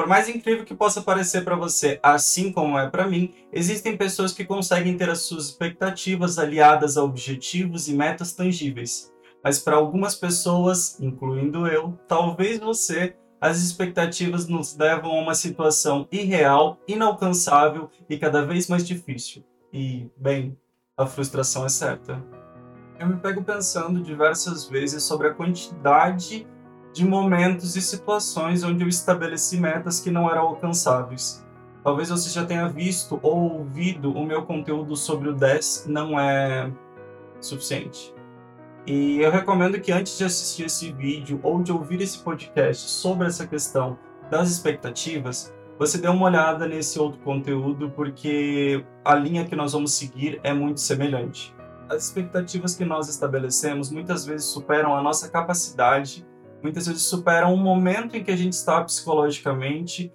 Por mais incrível que possa parecer para você, assim como é para mim, existem pessoas que conseguem ter as suas expectativas aliadas a objetivos e metas tangíveis. Mas para algumas pessoas, incluindo eu, talvez você, as expectativas nos levam a uma situação irreal, inalcançável e cada vez mais difícil. E, bem, a frustração é certa. Eu me pego pensando diversas vezes sobre a quantidade de momentos e situações onde eu estabeleci metas que não eram alcançáveis. Talvez você já tenha visto ou ouvido o meu conteúdo sobre o 10 não é suficiente. E eu recomendo que antes de assistir esse vídeo ou de ouvir esse podcast sobre essa questão das expectativas, você dê uma olhada nesse outro conteúdo, porque a linha que nós vamos seguir é muito semelhante. As expectativas que nós estabelecemos muitas vezes superam a nossa capacidade, muitas vezes superam o momento em que a gente está psicologicamente,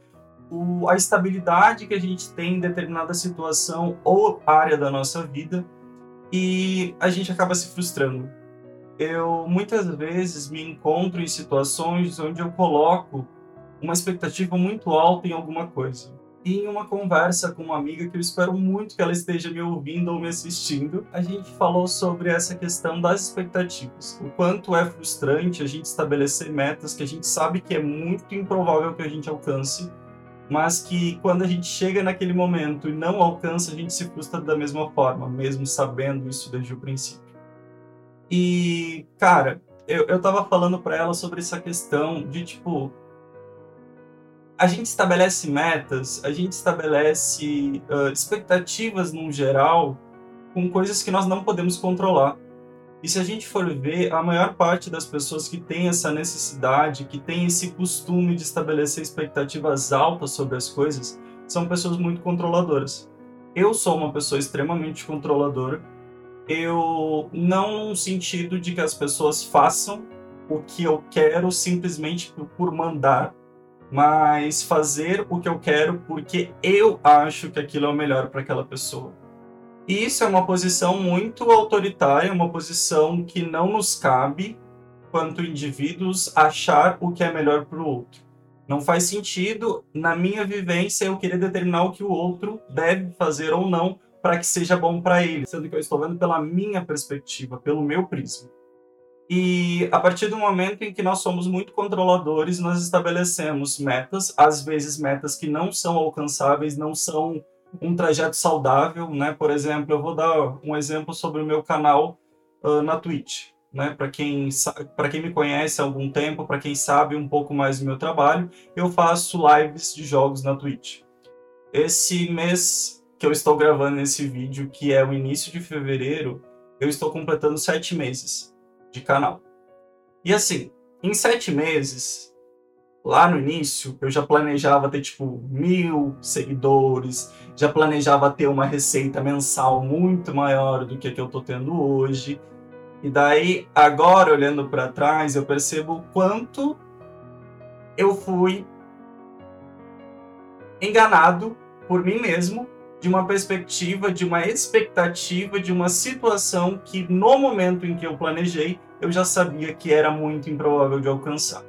o, a estabilidade que a gente tem em determinada situação ou área da nossa vida, e a gente acaba se frustrando eu muitas vezes me encontro em situações onde eu coloco uma expectativa muito alta em alguma coisa. Em uma conversa com uma amiga que eu espero muito que ela esteja me ouvindo ou me assistindo, a gente falou sobre essa questão das expectativas. O quanto é frustrante a gente estabelecer metas que a gente sabe que é muito improvável que a gente alcance, mas que quando a gente chega naquele momento e não alcança, a gente se frustra da mesma forma, mesmo sabendo isso desde o princípio. E, cara, eu, eu tava falando para ela sobre essa questão de, tipo, a gente estabelece metas, a gente estabelece uh, expectativas no geral com coisas que nós não podemos controlar. E se a gente for ver, a maior parte das pessoas que tem essa necessidade, que tem esse costume de estabelecer expectativas altas sobre as coisas, são pessoas muito controladoras. Eu sou uma pessoa extremamente controladora eu não no sentido de que as pessoas façam o que eu quero simplesmente por mandar, mas fazer o que eu quero porque eu acho que aquilo é o melhor para aquela pessoa. E isso é uma posição muito autoritária, uma posição que não nos cabe, quanto indivíduos, achar o que é melhor para o outro. Não faz sentido, na minha vivência, eu querer determinar o que o outro deve fazer ou não, para que seja bom para ele, sendo que eu estou vendo pela minha perspectiva, pelo meu prisma. E a partir do momento em que nós somos muito controladores, nós estabelecemos metas, às vezes metas que não são alcançáveis, não são um trajeto saudável, né? Por exemplo, eu vou dar um exemplo sobre o meu canal uh, na Twitch, né? Para quem para quem me conhece há algum tempo, para quem sabe um pouco mais do meu trabalho, eu faço lives de jogos na Twitch. Esse mês que eu estou gravando nesse vídeo, que é o início de fevereiro, eu estou completando sete meses de canal. E assim, em sete meses, lá no início, eu já planejava ter tipo mil seguidores, já planejava ter uma receita mensal muito maior do que a que eu estou tendo hoje. E daí, agora olhando para trás, eu percebo o quanto eu fui enganado por mim mesmo de uma perspectiva, de uma expectativa, de uma situação que no momento em que eu planejei, eu já sabia que era muito improvável de alcançar.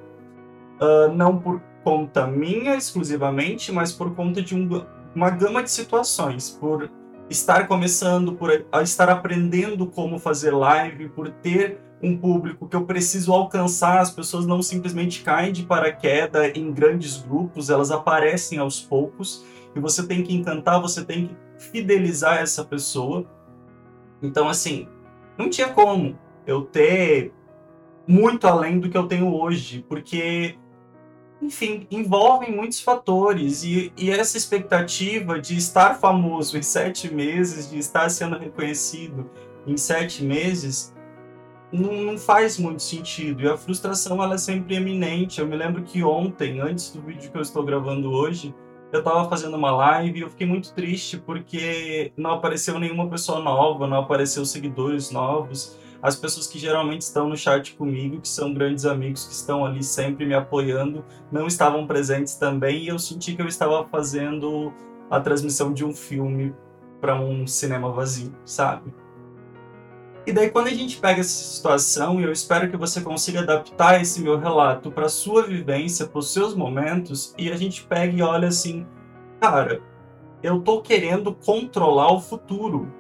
Uh, não por conta minha exclusivamente, mas por conta de um, uma gama de situações, por estar começando, por estar aprendendo como fazer live, por ter um público que eu preciso alcançar, as pessoas não simplesmente caem de paraquedas em grandes grupos, elas aparecem aos poucos e você tem que encantar, você tem que fidelizar essa pessoa. Então, assim, não tinha como eu ter muito além do que eu tenho hoje, porque, enfim, envolvem muitos fatores e, e essa expectativa de estar famoso em sete meses, de estar sendo reconhecido em sete meses, não, não, faz muito sentido. E a frustração ela é sempre eminente. Eu me lembro que ontem, antes do vídeo que eu estou gravando hoje, eu tava fazendo uma live e eu fiquei muito triste porque não apareceu nenhuma pessoa nova, não apareceu seguidores novos. As pessoas que geralmente estão no chat comigo, que são grandes amigos que estão ali sempre me apoiando, não estavam presentes também e eu senti que eu estava fazendo a transmissão de um filme para um cinema vazio, sabe? E daí, quando a gente pega essa situação, e eu espero que você consiga adaptar esse meu relato para sua vivência, para os seus momentos, e a gente pega e olha assim, cara, eu tô querendo controlar o futuro.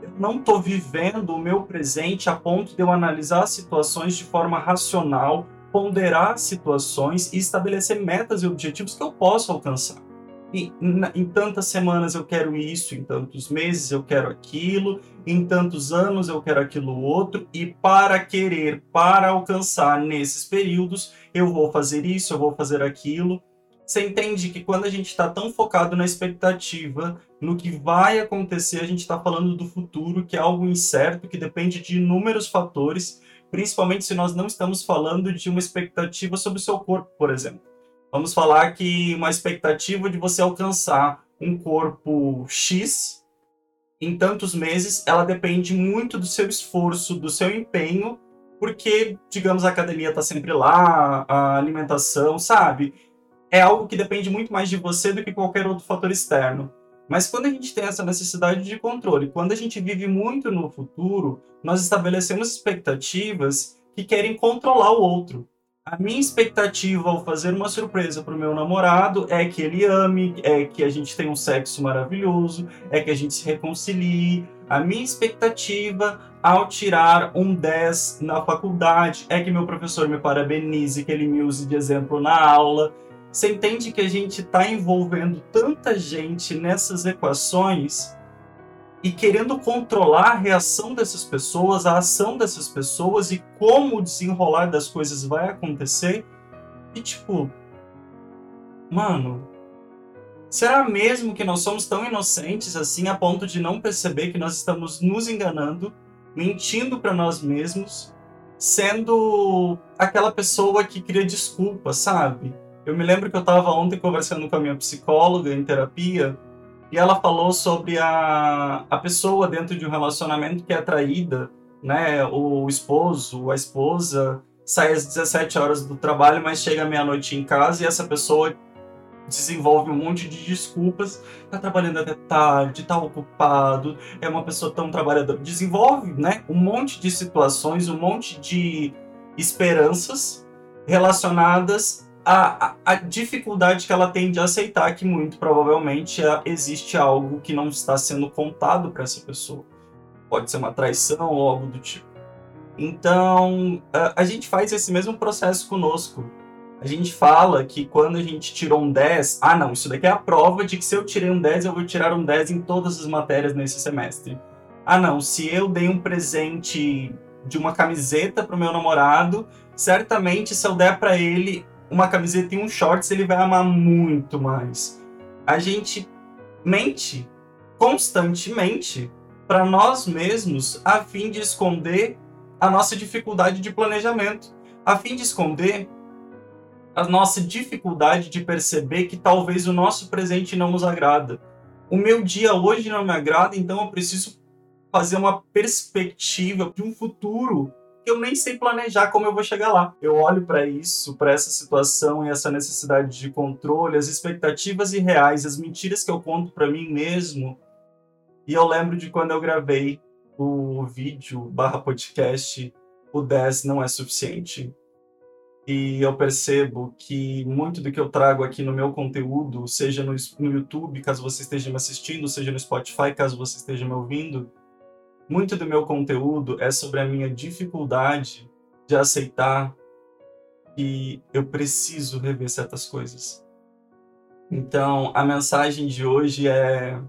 Eu não tô vivendo o meu presente a ponto de eu analisar situações de forma racional, ponderar situações e estabelecer metas e objetivos que eu posso alcançar em, em tantas semanas eu quero isso, em tantos meses eu quero aquilo, em tantos anos eu quero aquilo outro, e para querer, para alcançar nesses períodos, eu vou fazer isso, eu vou fazer aquilo. Você entende que quando a gente está tão focado na expectativa, no que vai acontecer, a gente está falando do futuro, que é algo incerto, que depende de inúmeros fatores, principalmente se nós não estamos falando de uma expectativa sobre o seu corpo, por exemplo. Vamos falar que uma expectativa de você alcançar um corpo X em tantos meses, ela depende muito do seu esforço, do seu empenho, porque, digamos, a academia está sempre lá, a alimentação, sabe? É algo que depende muito mais de você do que qualquer outro fator externo. Mas quando a gente tem essa necessidade de controle, quando a gente vive muito no futuro, nós estabelecemos expectativas que querem controlar o outro. A minha expectativa ao fazer uma surpresa para o meu namorado é que ele ame, é que a gente tenha um sexo maravilhoso, é que a gente se reconcilie. A minha expectativa ao tirar um 10 na faculdade é que meu professor me parabenize, que ele me use de exemplo na aula. Você entende que a gente está envolvendo tanta gente nessas equações e querendo controlar a reação dessas pessoas, a ação dessas pessoas e como o desenrolar das coisas vai acontecer. E tipo, mano, será mesmo que nós somos tão inocentes assim a ponto de não perceber que nós estamos nos enganando, mentindo para nós mesmos, sendo aquela pessoa que cria desculpas, sabe? Eu me lembro que eu estava ontem conversando com a minha psicóloga em terapia e ela falou sobre a, a pessoa dentro de um relacionamento que é atraída, né? O esposo, a esposa sai às 17 horas do trabalho, mas chega meia-noite em casa e essa pessoa desenvolve um monte de desculpas, tá trabalhando até tarde, tá ocupado, é uma pessoa tão trabalhadora, desenvolve, né, um monte de situações, um monte de esperanças relacionadas a, a, dificuldade que ela tem de aceitar que muito provavelmente é, existe algo que não está sendo contado para essa pessoa. Pode ser uma traição ou algo do tipo. Então, a, a gente faz esse mesmo processo conosco. A gente fala que quando a gente tirou um 10, ah não, isso daqui é a prova de que se eu tirei um 10, eu vou tirar um 10 em todas as matérias nesse semestre. Ah não, se eu dei um presente de uma camiseta para o meu namorado, certamente se eu der para ele uma camiseta e um shorts, ele vai amar muito mais. A gente mente constantemente para nós mesmos a fim de esconder a nossa dificuldade de planejamento, a fim de esconder a nossa dificuldade de perceber que talvez o nosso presente não nos agrada. O meu dia hoje não me agrada, então eu preciso fazer uma perspectiva de um futuro eu nem sei planejar como eu vou chegar lá. Eu olho para isso, para essa situação e essa necessidade de controle, as expectativas irreais, as mentiras que eu conto para mim mesmo. E eu lembro de quando eu gravei o vídeo barra podcast O 10 não é suficiente. E eu percebo que muito do que eu trago aqui no meu conteúdo, seja no, no YouTube, caso você esteja me assistindo, seja no Spotify, caso você esteja me ouvindo, muito do meu conteúdo é sobre a minha dificuldade de aceitar que eu preciso rever certas coisas. Então, a mensagem de hoje é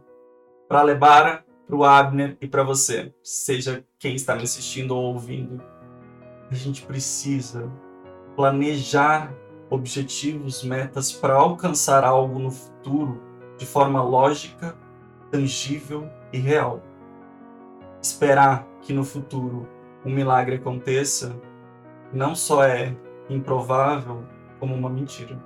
para Lebara, para o Abner e para você, seja quem está me assistindo ou ouvindo. A gente precisa planejar objetivos, metas para alcançar algo no futuro de forma lógica, tangível e real esperar que no futuro um milagre aconteça não só é improvável, como uma mentira.